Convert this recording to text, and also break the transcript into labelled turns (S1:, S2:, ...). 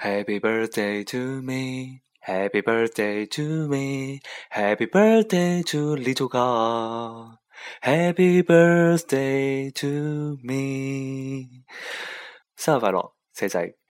S1: Happy birthday to me, Happy birthday to me, Happy birthday to little girl! Happy birthday to me! me。生日快樂，仔仔。